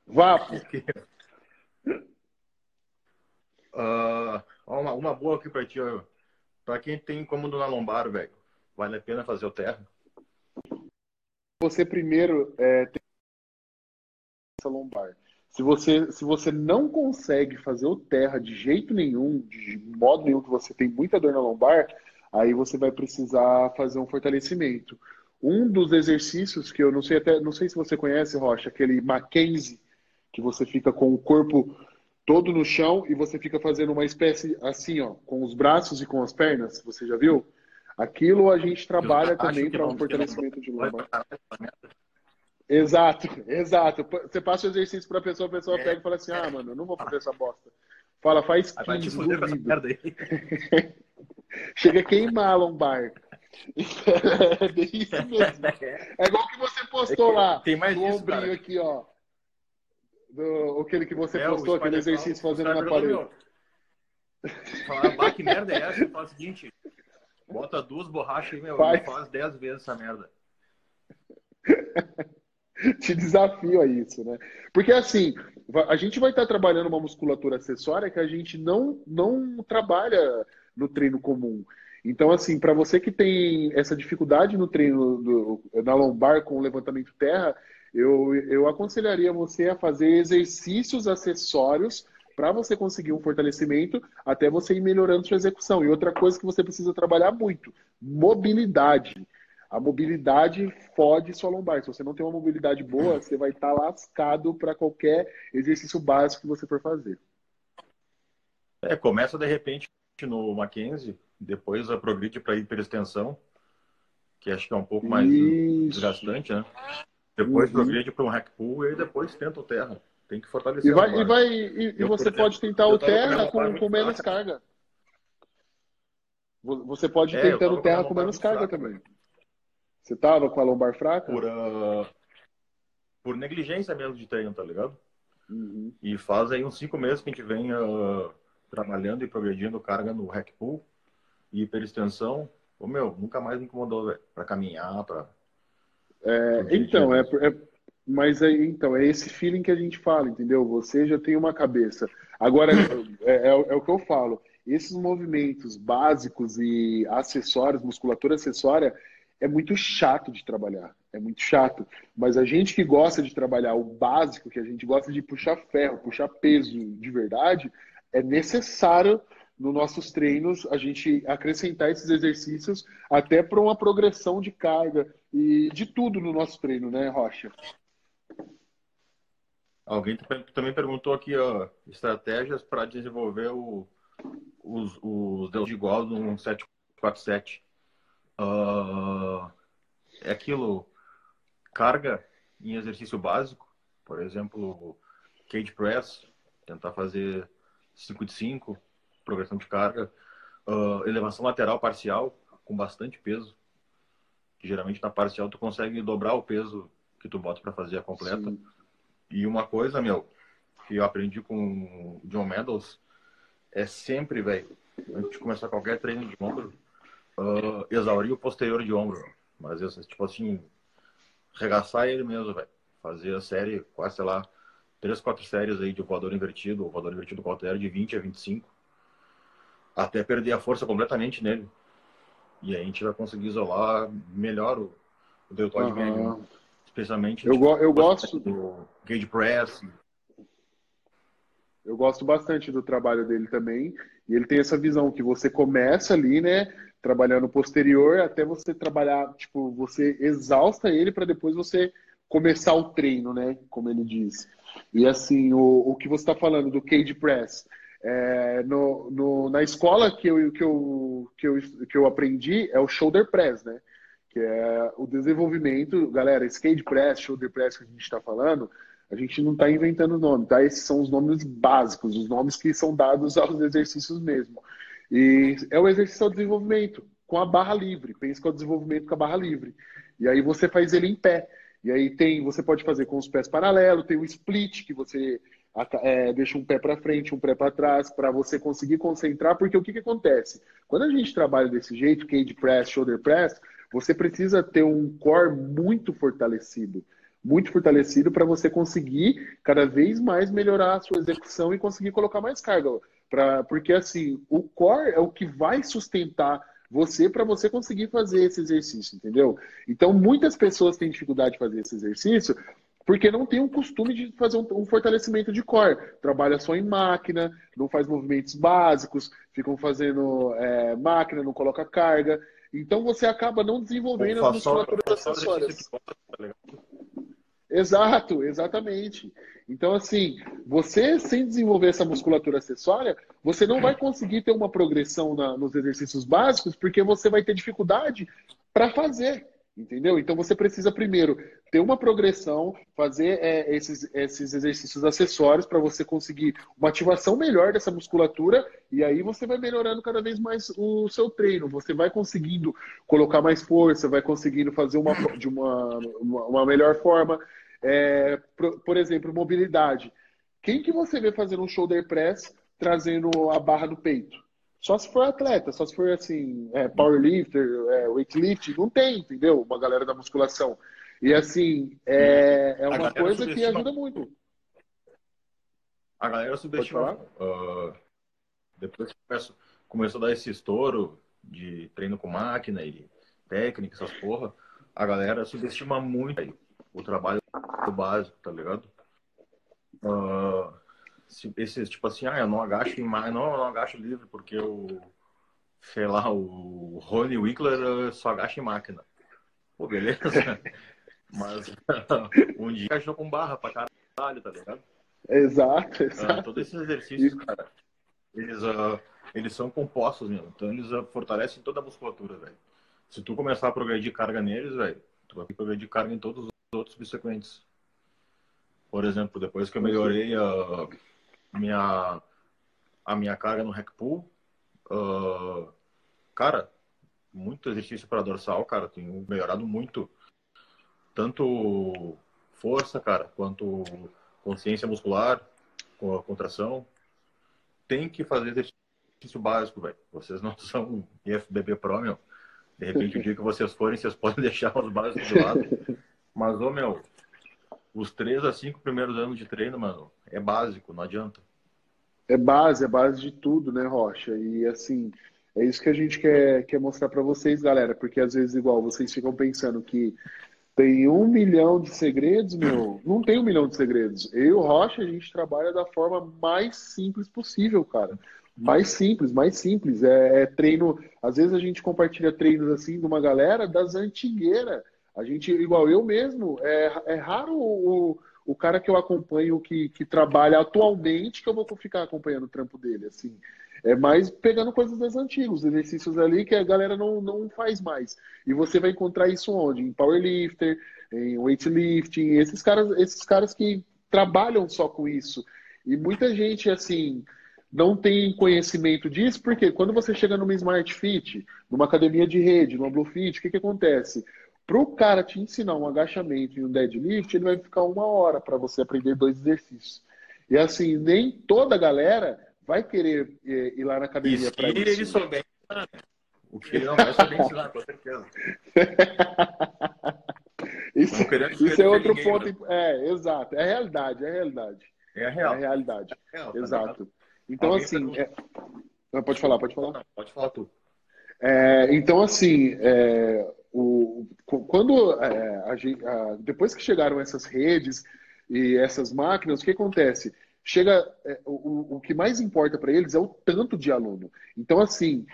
Vá! Uh, uma, uma boa aqui pra ti, ó. Pra quem tem incômodo na lombar, velho, vale a pena fazer o terra? Você primeiro é, tem essa lombar. Se você, se você não consegue fazer o terra de jeito nenhum, de modo nenhum que você tem muita dor na lombar, aí você vai precisar fazer um fortalecimento. Um dos exercícios que eu não sei até não sei se você conhece, Rocha, aquele Mackenzie, que você fica com o corpo todo no chão e você fica fazendo uma espécie assim, ó, com os braços e com as pernas, você já viu? Aquilo a gente trabalha também para um fortalecimento de lombar. Exato, exato. Você passa o exercício para a pessoa, a pessoa é, pega e fala assim: "Ah, mano, eu não vou fazer essa bosta". Fala, faz 15, Chega a queimar a lombar. é bem isso mesmo. É igual que você postou lá. Tem mais no isso, ombrinho cara. aqui, ó. Do, aquele que você É, postou, aquele exercício fazendo na parede. Fala, "Bah, que merda é essa? Fala o seguinte, bota duas borrachas aí, meu, Faz. e faz dez vezes essa merda. Te desafio a isso, né? Porque assim, a gente vai estar trabalhando uma musculatura acessória que a gente não, não trabalha no treino comum. Então, assim, para você que tem essa dificuldade no treino do- na lombar com o levantamento terra, eu, eu aconselharia você a fazer exercícios acessórios para você conseguir um fortalecimento até você ir melhorando sua execução. E outra coisa que você precisa trabalhar muito: mobilidade. A mobilidade fode sua lombar. Se você não tem uma mobilidade boa, você vai estar lascado para qualquer exercício básico que você for fazer. É, começa de repente no Mackenzie, depois a progride para hiperextensão, que acho que é um pouco mais Isso. desgastante, né? Depois Uhum. progride para um hack pull e depois tenta o terra. Tem que fortalecer E, vai, e, vai, e, e você exemplo, pode tentar o terra com, com menos carga. Vo- Você pode ir É, com a terra com menos carga fraca, também. Você tava com a lombar fraca? por, ah, por negligência mesmo de treino, tá ligado? Uhum. E faz aí uns cinco meses que a gente vem ah, trabalhando e progredindo carga no hack pull e hiperextensão. Ô, meu, nunca mais me incomodou, velho. Pra caminhar, pra... É, então, é, é- mas é, então, é esse feeling que a gente fala, entendeu? Você já tem uma cabeça. Agora, é, é é o que eu falo. Esses movimentos básicos e acessórios, musculatura acessória, é muito chato de trabalhar. É muito chato. Mas a gente que gosta de trabalhar o básico, que a gente gosta de puxar ferro, puxar peso de verdade, é necessário nos nossos treinos a gente acrescentar esses exercícios até para uma progressão de carga e de tudo no nosso treino, né, Rocha? Alguém tam- também perguntou aqui, ó, estratégias para desenvolver o, os, os de igual no 747. Ah, é aquilo, carga em exercício básico, por exemplo, cage press, tentar fazer 5 de 5, progressão de carga, Ah, elevação lateral parcial com bastante peso, que geralmente na parcial tu consegue dobrar o peso que tu bota para fazer a completa. Sim. E uma coisa, meu, que eu aprendi com o John Meadows é sempre, velho, antes de começar qualquer treino de ombro, ah, exaurir o posterior de ombro. Mas, esse, tipo assim, regaçar ele mesmo, velho. Fazer a série, quase, sei lá, três, quatro séries aí de voador invertido, ou voador invertido qualquer, de 20 a 25, até perder a força completamente nele. E aí a gente vai conseguir isolar melhor o, o deltoide uhum. médio. Especialmente eu, go eu gosto do Gage Press. Eu gosto bastante do trabalho dele também. E ele tem essa visão que você começa ali, né? Trabalhando posterior até você trabalhar, tipo, você exausta ele para depois você começar o treino, né? Como ele diz. E assim, o, o que você está falando do cage press, é, no, no, na escola que eu, que, eu, que, eu, que eu aprendi é o shoulder press, né? Que é o desenvolvimento, galera, cage press, shoulder press que a gente está falando, a gente não está inventando nome, tá? Esses são os nomes básicos, os nomes que são dados aos exercícios mesmo. E é o exercício ao desenvolvimento com a barra livre. Pensa que é o desenvolvimento com a barra livre. E aí você faz ele em pé. E aí tem, você pode fazer com os pés paralelos, tem o split que você é, deixa um pé para frente, um pé para trás, para você conseguir concentrar, porque o que, que acontece? Quando a gente trabalha desse jeito, cage press, shoulder press, você precisa ter um core muito fortalecido, muito fortalecido para você conseguir cada vez mais melhorar a sua execução e conseguir colocar mais carga. Pra, porque assim, o core é o que vai sustentar você para você conseguir fazer esse exercício, entendeu? Então, muitas pessoas têm dificuldade de fazer esse exercício porque não tem o costume de fazer um, um, fortalecimento de core. Trabalha só em máquina, não faz movimentos básicos, ficam fazendo é, máquina, não coloca carga. Então você acaba não desenvolvendo as musculaturas acessórias. Exato, exatamente. Então, assim, você sem desenvolver essa musculatura acessória, você não vai conseguir ter uma progressão na, nos exercícios básicos, porque você vai ter dificuldade para fazer. Entendeu? Então você precisa primeiro ter uma progressão, fazer é, esses, esses exercícios acessórios para você conseguir uma ativação melhor dessa musculatura e aí você vai melhorando cada vez mais o seu treino. Você vai conseguindo colocar mais força, vai conseguindo fazer uma, de uma, uma, uma melhor forma. É, por, por, exemplo, mobilidade. Quem que você vê fazendo um shoulder press trazendo a barra do peito? Só se for atleta, só se for assim, é, powerlifter, é, weightlifting, não tem, entendeu? Uma galera da musculação. E assim, é, é uma coisa que ajuda muito. A galera subestima. Uh, depois que começou, começou a dar esse estouro de treino com máquina e técnica, essas porra, a galera subestima muito aí, o trabalho básico, tá ligado? Uh, esses, tipo assim, ah, eu não agacho em não, eu não agacho livre porque o, sei lá, o Rony Wickler só agacha em máquina. Pô, beleza. Mas um dia agachou com barra pra caralho, tá ligado? Exato, ah, exato. Uh, todos esses exercícios, cara, eles, uh, eles são compostos, mesmo. Então eles uh, fortalecem toda a musculatura, velho. Se tu começar a progredir carga neles, velho, tu vai progredir carga em todos os outros subsequentes. Por exemplo, depois que eu melhorei a, minha, a minha carga no hack pull. Uh, cara, muito exercício para dorsal, cara. Tenho melhorado muito. Tanto força, cara, quanto consciência muscular, com a contração. Tem que fazer exercício básico, velho. Vocês não são IFBB Pro, meu. De repente, o dia que vocês forem, vocês podem deixar os básicos de lado. Mas, ô, meu, os três a cinco primeiros anos de treino, mano, é básico, não adianta. É base, é base de tudo, né, Rocha? E assim, é isso que a gente quer, quer mostrar para vocês, galera, porque às vezes, igual, vocês ficam pensando que tem um milhão de segredos, meu. Não tem um milhão de segredos. Eu e o Rocha, a gente trabalha da forma mais simples possível, cara. Mais simples, mais simples. É, é treino. Às vezes a gente compartilha treinos assim de uma galera das antigueiras a gente, igual eu mesmo, é, é raro o, o cara que eu acompanho que, que trabalha atualmente que eu vou ficar acompanhando o trampo dele, assim. É mais pegando coisas das antigas, exercícios ali que a galera não, não faz mais. E você vai encontrar isso onde? Em powerlifter, em weightlifting, esses caras, esses caras que trabalham só com isso. E muita gente, assim, não tem conhecimento disso, porque quando você chega numa Smart Fit, numa academia de rede, numa Blue Fit, o que, que acontece? Para o cara te ensinar um agachamento e um deadlift, ele vai ficar uma hora para você aprender dois exercícios. E assim, nem toda galera vai querer eh, ir lá na academia para isso. ele souber ensinar, né? O que ele não vai saber ensinar, com certeza. isso, isso é outro ninguém, ponto. Né? É, exato. É a realidade, é a realidade. É a, real. é a realidade. É real, tá exato. Então, Alguém assim. É... Pode falar, pode falar. Não, pode falar tu. É, então, assim, é, o, quando é, a, a, depois que chegaram essas redes e essas máquinas, o que acontece? Chega é, o, o que mais importa para eles é o tanto de aluno. Então, assim,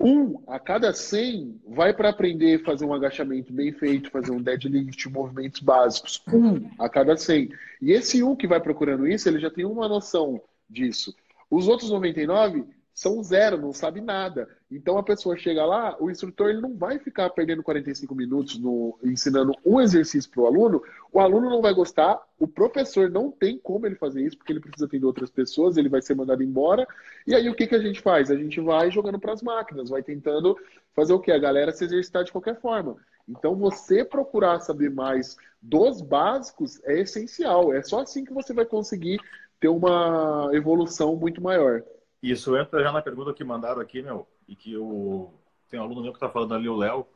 um a cada 100 vai para aprender a fazer um agachamento bem feito, fazer um deadlift, movimentos básicos. Um a cada 100. E esse um que vai procurando isso, ele já tem uma noção disso. Os outros 99 são zero, não sabe nada. Então a pessoa chega lá, o instrutor ele não vai ficar perdendo 45 minutos no, ensinando um exercício para o aluno, o aluno não vai gostar, o professor não tem como ele fazer isso, porque ele precisa atender outras pessoas, ele vai ser mandado embora. E aí o que, que a gente faz? A gente vai jogando para as máquinas, vai tentando fazer o que? A galera se exercitar de qualquer forma. Então você procurar saber mais dos básicos é essencial. É só assim que você vai conseguir ter uma evolução muito maior. Isso entra já na pergunta que mandaram aqui, meu, e que o tem um aluno meu que tá falando ali, o Léo,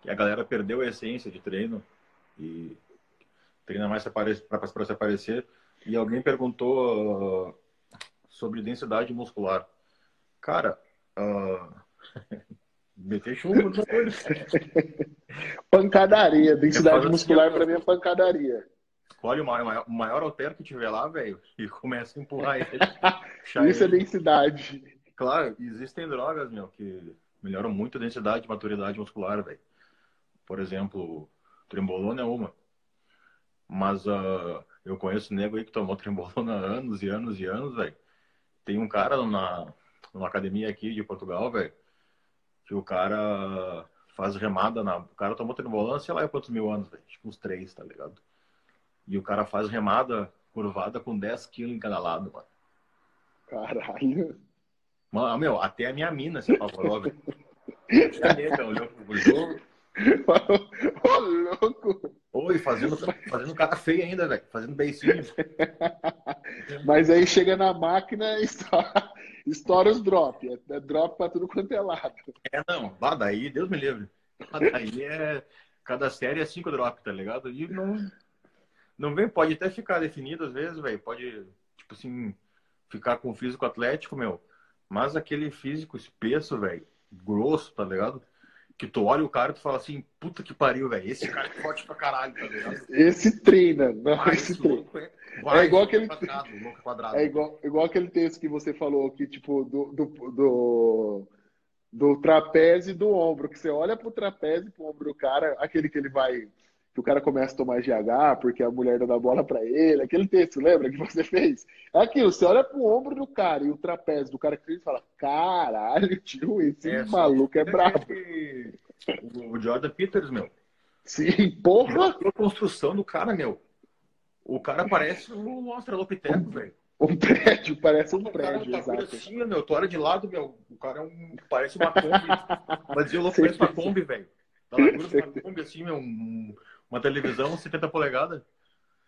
que a galera perdeu a essência de treino e treina mais para se aparecer. E alguém perguntou uh, sobre densidade muscular. Cara, uh, meter chumbo Pancadaria. Densidade muscular para mim é pancadaria. Escolhe o maior, o maior altero que tiver lá, velho, e começa a empurrar ele. Isso é densidade. Claro, existem drogas, meu, que melhoram muito a densidade e maturidade muscular, velho. Por exemplo, trembolona é uma. Mas uh, eu conheço nego aí que tomou trembolona há anos e anos e anos, velho. Tem um cara na, numa academia aqui de Portugal, velho, que o cara faz remada na. O cara tomou trembolona, sei lá quantos mil anos, velho. Tipo uns três, tá ligado? E o cara faz remada curvada com 10 quilos em cada lado, mano. Caralho. Mano, meu, até a minha mina se apavorou, velho. A nega olhou pro jogo. Ô, louco! Oi, fazendo, fazendo cara feio ainda, velho. Fazendo beicinho. Mas aí chega na máquina e estoura, estoura os drop. É, é drop pra tudo quanto é lado. É, não. Lá daí, Deus me livre. Lá daí é. Cada série é cinco drop, tá ligado? E não. Não vem, pode até ficar definido às vezes, velho. Pode, tipo assim, ficar com físico atlético, meu. Mas aquele físico espesso, velho, grosso, tá ligado? Que tu olha o cara e tu fala assim, puta que pariu, velho. Esse cara é forte pra caralho, tá ligado? Esse treina, não, vai, esse treina. É, vai, é igual aquele. Quadrado, quadrado. É igual, igual aquele texto que você falou que, tipo, do, do, do, do trapézio e do ombro. Que você olha pro trapézio e pro ombro do cara, aquele que ele vai que o cara começa a tomar GH porque a mulher dá bola para ele. Aquele texto, lembra que você fez? É aquilo, você olha pro ombro do cara e o trapézio do cara que fez e fala: caralho, tio, esse é, maluco é brabo. O Jordan Peters, meu. Sim, porra! A construção do cara, meu. O cara parece um Australopiteco, velho. Um prédio, parece um prédio, cara, tá exato. Assim, meu, tu olha de lado, meu, o cara é um, parece uma Kombi. Mas eu louco parece uma Kombi, velho. Da largura uma Kombi, assim, meu, um, uma televisão 70 polegadas.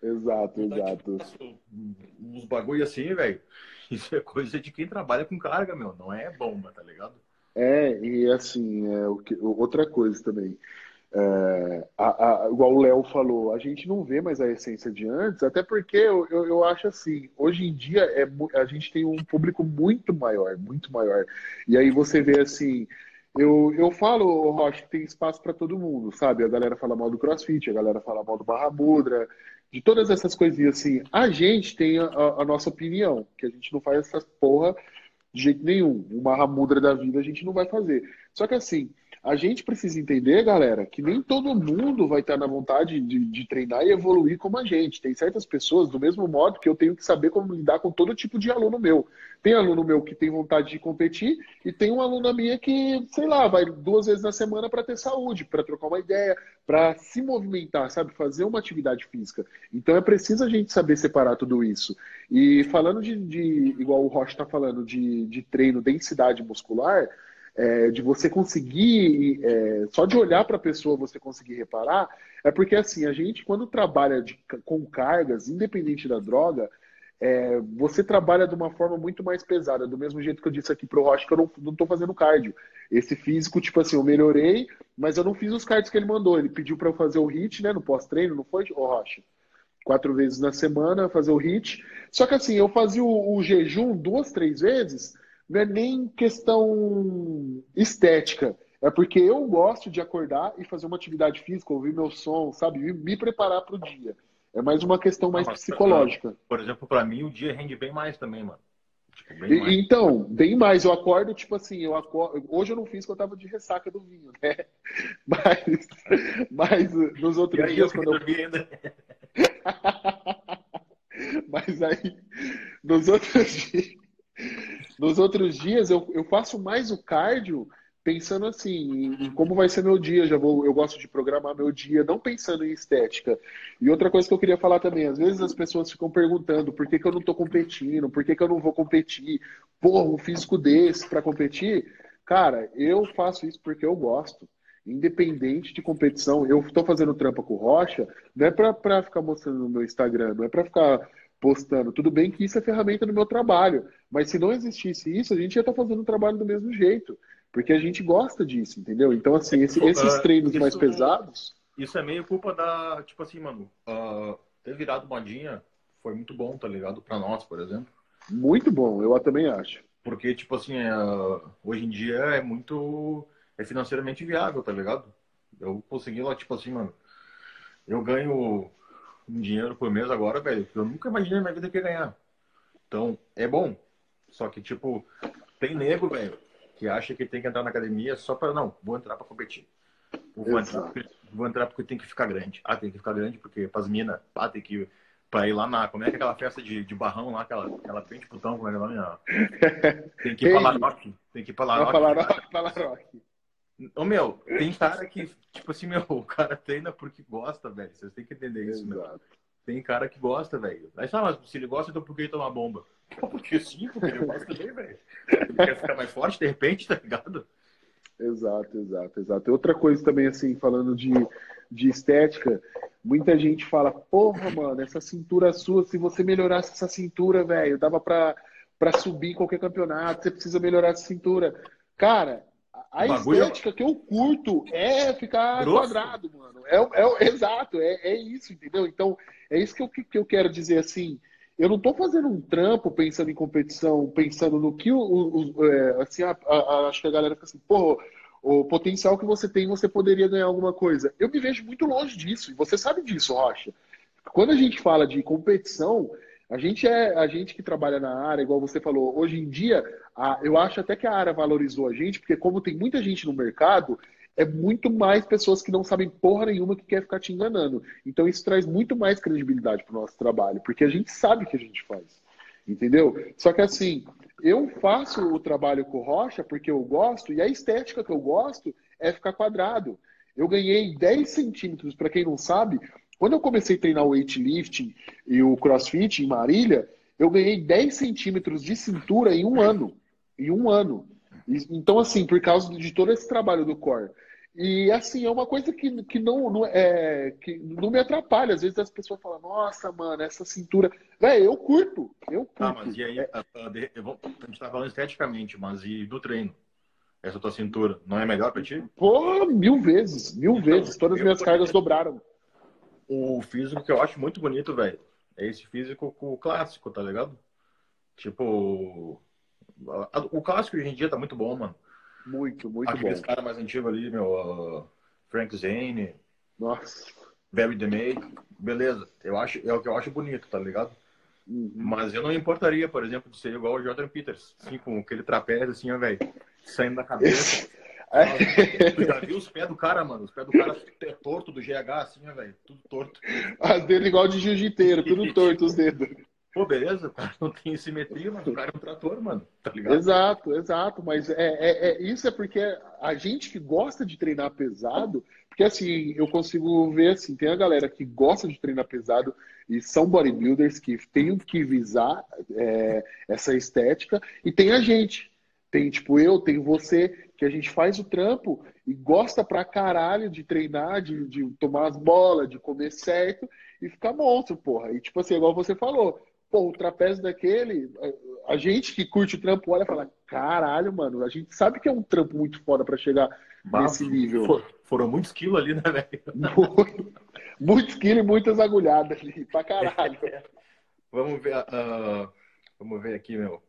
Exato, exato. uns bagulho assim, velho. Isso é coisa de quem trabalha com carga, meu. Não é bomba, tá ligado? É, e assim, é, o que, outra coisa também. É, a, a, igual o Léo falou, a gente não vê mais a essência de antes, até porque eu, eu, eu, acho assim, hoje em dia é, a gente tem um público muito maior, muito maior. E aí você vê assim, eu, eu falo, Rocha, que tem espaço para todo mundo, sabe? A galera fala mal do crossfit, a galera fala mal do Barra Mudra, de todas essas coisinhas assim. A gente tem a, a, nossa opinião, que a gente não faz essas porra de jeito nenhum. O Barra Mudra da vida a gente não vai fazer. Só que assim, a gente precisa entender, galera, que nem todo mundo vai estar na vontade de, de, treinar e evoluir como a gente. Tem certas pessoas, do mesmo modo que eu tenho que saber como lidar com todo tipo de aluno meu. Tem aluno meu que tem vontade de competir e tem uma aluna minha que, sei lá, vai duas vezes na semana para ter saúde, para trocar uma ideia, para se movimentar, sabe? Fazer uma atividade física. Então é preciso a gente saber separar tudo isso. E falando de, de igual o Rocha está falando, de, de treino, densidade muscular é, de você conseguir, é, só de olhar para a pessoa você conseguir reparar, é porque assim, a gente quando trabalha de, com cargas, independente da droga, é, você trabalha de uma forma muito mais pesada, do mesmo jeito que eu disse aqui pro Rocha que eu não, estou fazendo cardio. Esse físico, tipo assim, eu melhorei, mas eu não fiz os cards que ele mandou. Ele pediu para eu fazer o hit, né, no pós-treino, não foi, ô Rocha? Quatro vezes na semana, fazer o hit. Só que assim, eu fazia o, o jejum duas, três vezes, não é nem questão estética. é porque eu gosto de acordar e fazer uma atividade física, ouvir meu som, sabe? Me, me preparar para o dia. É mais uma questão mais psicológica. Por exemplo, para mim, o dia rende bem mais também, mano. Tipo, bem mais. Então, bem mais. Eu acordo, tipo assim, eu acordo... hoje eu não fiz porque eu tava de ressaca do vinho, né? Mas, mas nos outros aí, dias, eu quando eu. Ainda. mas aí, nos outros dias, nos outros dias eu, eu faço mais o cardio pensando assim em, como vai ser meu dia, já vou, eu gosto de programar meu dia, não pensando em estética. E outra coisa que eu queria falar também, às vezes as pessoas ficam perguntando por que, que eu não estou competindo, por que, que eu não vou competir, porra, um físico desse para competir. Cara, eu faço isso porque eu gosto. Independente de competição, eu estou fazendo trampa com rocha, não é para ficar mostrando no meu Instagram, não é para ficar postando. Tudo bem que isso é ferramenta do meu trabalho, mas se não existisse isso, a gente ia estar tá fazendo o trabalho do mesmo jeito. Porque a gente gosta disso, entendeu? Então, assim, esse, esses treinos isso, mais pesados. Isso é meio culpa da. Tipo assim, mano, uh, ter virado modinha foi muito bom, tá ligado? Pra nós, por exemplo. Muito bom, eu também acho. Porque, tipo assim, uh, hoje em dia é muito. É financeiramente viável, tá ligado? Eu consegui lá, tipo assim, mano. Eu ganho um dinheiro por mês agora, velho. Eu nunca imaginei na minha vida que ia ganhar. Então, é bom. Só que, tipo, tem nego, velho, que acha que tem que entrar na academia só para não, vou entrar para competir. Vou entrar, porque, vou entrar, porque, tem que ficar grande. Ah, tem que ficar grande porque as minas, ah, tem que para ir lá na, como é que é aquela festa de, de barrão lá, aquela, aquela de putão, como é que é o nome? Tem que ir para Laroque. Tem que ir para Laroque. Para Laroque. Ô, meu, tem cara que, tipo assim, meu, o cara treina porque gosta, velho. Vocês têm que entender isso, Exato. meu. Tem cara que gosta, velho. Aí, ah, mas se ele gosta, então por que ele toma bomba? Porque sim, porque ele gosta também, velho. Ele quer ficar mais forte de repente, tá ligado? Exato, exato, exato. Outra coisa também, assim, falando de, de estética, muita gente fala, porra, mano, essa cintura sua, se você melhorasse essa cintura, velho, dava pra, pra subir em qualquer campeonato, você precisa melhorar essa cintura. Cara, a estética que eu curto é ficar Grosso. quadrado, mano. É, é, exato, é, é isso, entendeu? Então, é isso que eu, que eu quero dizer assim. Eu não estou fazendo um trampo pensando em competição, pensando no que o, o é, assim, a, a, acho que a galera fica assim, pô, o potencial que você tem, você poderia ganhar alguma coisa. Eu me vejo muito longe disso, e você sabe disso, Rocha. Quando a gente fala de competição, a gente é a gente que trabalha na área, igual você falou, hoje em dia, a, eu acho até que a área valorizou a gente, porque como tem muita gente no mercado, é muito mais pessoas que não sabem porra nenhuma que quer ficar te enganando. Então isso traz muito mais credibilidade para o nosso trabalho, porque a gente sabe o que a gente faz. Entendeu? Só que assim, eu faço o trabalho com rocha porque eu gosto, e a estética que eu gosto é ficar quadrado. Eu ganhei 10 centímetros, para quem não sabe, quando eu comecei a treinar o weightlifting e o crossfit em Marília, eu ganhei 10 centímetros de cintura em um ano. Em um ano. Então, assim, por causa de todo esse trabalho do core. E assim, é uma coisa que, que, não, não, é, que não me atrapalha. Às vezes as pessoas falam, nossa, mano, essa cintura. Véi, eu curto. Eu curto. Ah, mas e aí, a, a, a gente tá falando esteticamente, mas e do treino? Essa tua cintura, não é melhor pra ti? Pô, mil vezes, mil então, vezes. Todas as minhas cargas dobraram. O físico que eu acho muito bonito, velho, é esse físico clássico, tá ligado? Tipo, o clássico hoje em dia tá muito bom, mano. Muito, muito Aqueles bom. Aqueles caras mais antigos ali, meu, uh, Frank Zane. Nossa. Barry DeMay. Beleza, eu acho, é o que eu acho bonito, tá ligado? Uhum. Mas eu não importaria, por exemplo, de ser igual o Jordan Peters, assim, com aquele trapézio, assim, ó, velho, saindo da cabeça. tu já viu os pés do cara, mano? Os pés do cara é torto do GH, assim, ó, velho, tudo torto. As dele igual de jiu-jiteiro, tudo torto os dedos. Pô, beleza, o cara não tem simetria, mas o cara é um trator, mano. Tá ligado? Exato, exato. Mas é, é, é, isso é porque a gente que gosta de treinar pesado, porque assim, eu consigo ver assim, tem a galera que gosta de treinar pesado e são bodybuilders que têm que visar é, essa estética, e tem a gente. Tem tipo eu, tem você, que a gente faz o trampo e gosta pra caralho de treinar, de, de tomar as bolas, de comer certo e ficar monstro, porra. E tipo assim, igual você falou, Pô, o trapézio daquele, a gente que curte o trampo olha e fala: caralho, mano, a gente sabe que é um trampo muito foda para chegar Mas, nesse nível. For, foram muitos quilos ali, né, velho? muitos quilos e muitas agulhadas ali, pra caralho. vamos ver, uh, vamos ver aqui, meu.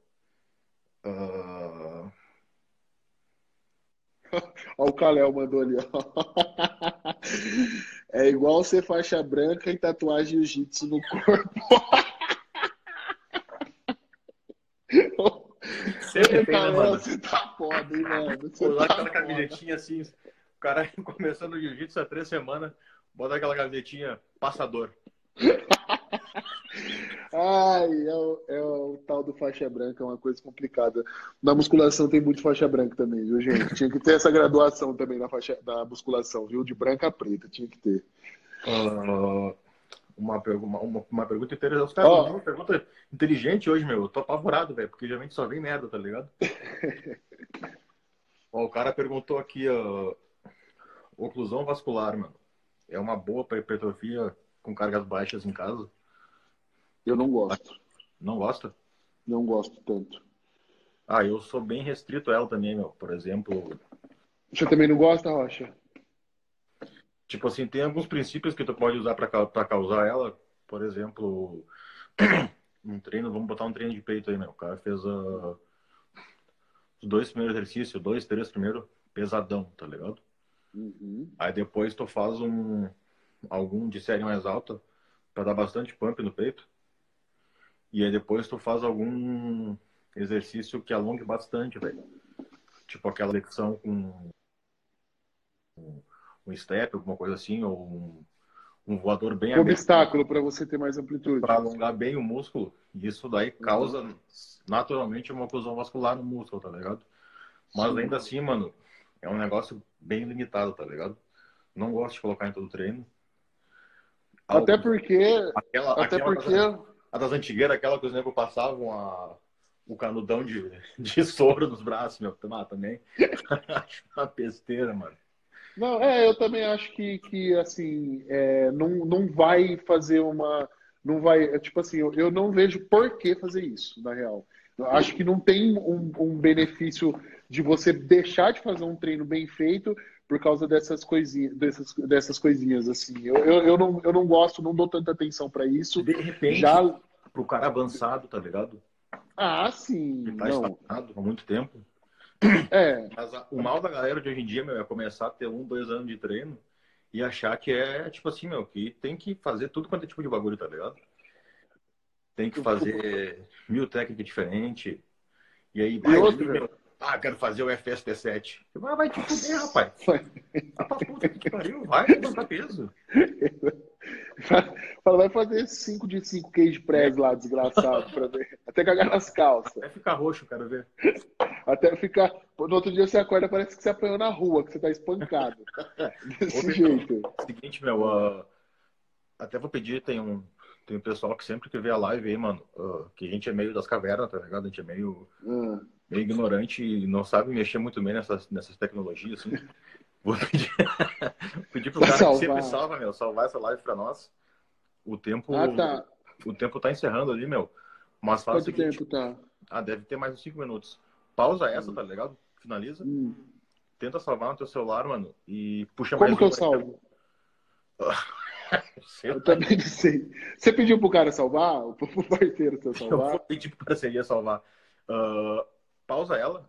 Uh... Olha o Caléu mandou ali, ó. É igual ser faixa branca e tatuagem jiu-jitsu no corpo. Sempre tem, né, mano? Você tá foda, hein, mano? Você Usar tá aquela foda. camisetinha assim, o cara começando o jiu-jitsu há três semanas, bota aquela camisetinha passador. Ai, é o, é o tal do faixa branca, é uma coisa complicada. Na musculação tem muito faixa branca também, viu, gente? Tinha que ter essa graduação também na faixa da musculação, viu? De branca a preta, tinha que ter. Ah, uma, uma, uma, pergunta interessante. Os caras mandam uma pergunta inteligente hoje, meu. Eu tô apavorado, velho, porque geralmente só vem merda, tá ligado? Ó, o cara perguntou aqui, ó, oclusão vascular, mano. É uma boa pra hipertrofia com cargas baixas em casa? Eu não gosto. Não gosta? Não gosto tanto. Ah, eu sou bem restrito a ela também, meu. Por exemplo, Você também não gosta, Rocha? Tipo assim, tem alguns princípios que tu pode usar para causar ela. Por exemplo, um treino, vamos botar um treino de peito aí, meu. O cara fez ah, os dois primeiros exercícios, dois, três primeiro, pesadão, tá ligado? Uhum. Aí depois tu faz um algum de série mais alta para dar bastante pump no peito. E aí depois tu faz algum exercício que alongue bastante, velho. Tipo aquela flexão com um step, alguma coisa assim, ou um, um voador bem Um obstáculo para você ter mais amplitude. para alongar bem o músculo. E isso daí causa naturalmente uma oclusão vascular no músculo, tá ligado? Mas Sim. ainda assim, mano, é um negócio bem limitado, tá ligado? Não gosto de colocar em todo treino. Até porque, Aquela, até aquela porque das, a das antigueiras, aquela que os negros passavam a, o canudão de, de soro nos braços, meu. Ah, também. Acho uma besteira, mano. Não, é, eu também acho que, que assim, é, não, não vai fazer uma. Não vai. é, tipo assim, eu, eu não vejo por que fazer isso, na real. Eu acho que não tem um, um benefício de você deixar de fazer um treino bem feito por causa dessas coisinhas, dessas, dessas coisinhas, assim. Eu, eu, eu, não, eu não gosto, não dou tanta atenção para isso. De repente, Já. pro cara avançado, tá ligado? Ah, sim. Que tá Não. há muito tempo. É, Mas a- o mal da galera de hoje em dia, meu, é começar a ter um, dois anos de treino e achar que é, tipo assim, meu, que tem que fazer tudo quanto é tipo de bagulho, tá ligado? Tem que fazer mil técnicas diferentes. E aí, vai, outra? meu, ah, quero fazer o FST7. Mas vai te fuder, rapaz. Vai. Vai pra puta que pariu, vai levantar peso. Fala, vai fazer 5 de 5 queijo press lá, desgraçado, pra ver. Até cagar nas calças. Vai ficar roxo, quero ver. Até ficar. No outro dia você acorda, parece que você apanhou na rua, que você tá espancado. Desse Outra- jeito. Seguinte, meu, ah, até vou pedir, tem um, tem um pessoal que sempre que vê a live aí, mano, ah, que a gente é meio das cavernas, tá ligado? A gente é meio, Ah, meio ignorante e não sabe mexer muito bem nessas, nessas tecnologias, assim. Vou pedir, pedir pro Pra cara salvar. que sempre salva, meu, salvar essa live pra nós. O tempo, Ah, tá. o tempo tá encerrando ali, meu. Mas faz o Quanto seguinte, tempo tá? ah, deve ter mais uns 5 minutos. Pausa essa, tá ligado? Finaliza. Hum. Tenta salvar no teu celular, mano, e puxa Como mais que eu salvo? Eu também não sei. Você pediu pro cara salvar? Pro parceiro seu Eu vou salvar? pedir pra parceria salvar. Ah, pausa ela.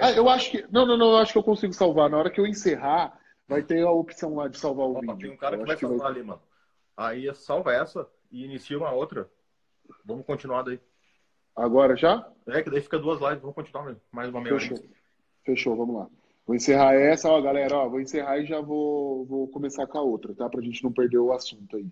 Ah, eu acho que. Não, não, não, eu acho que eu consigo salvar. Na hora que eu encerrar, vai ter a opção lá de salvar o Opa, vídeo. tem um cara Eu que vai salvar ali, mano. Aí salva essa e inicia uma outra. Vamos continuar daí. Agora já? É que daí fica duas lives. Vamos continuar mais uma meia hora. Fechou. Fechou, vamos lá. Vou encerrar essa, ó, galera, ó, vou encerrar e já vou, vou começar com a outra, tá? Pra gente não perder o assunto aí.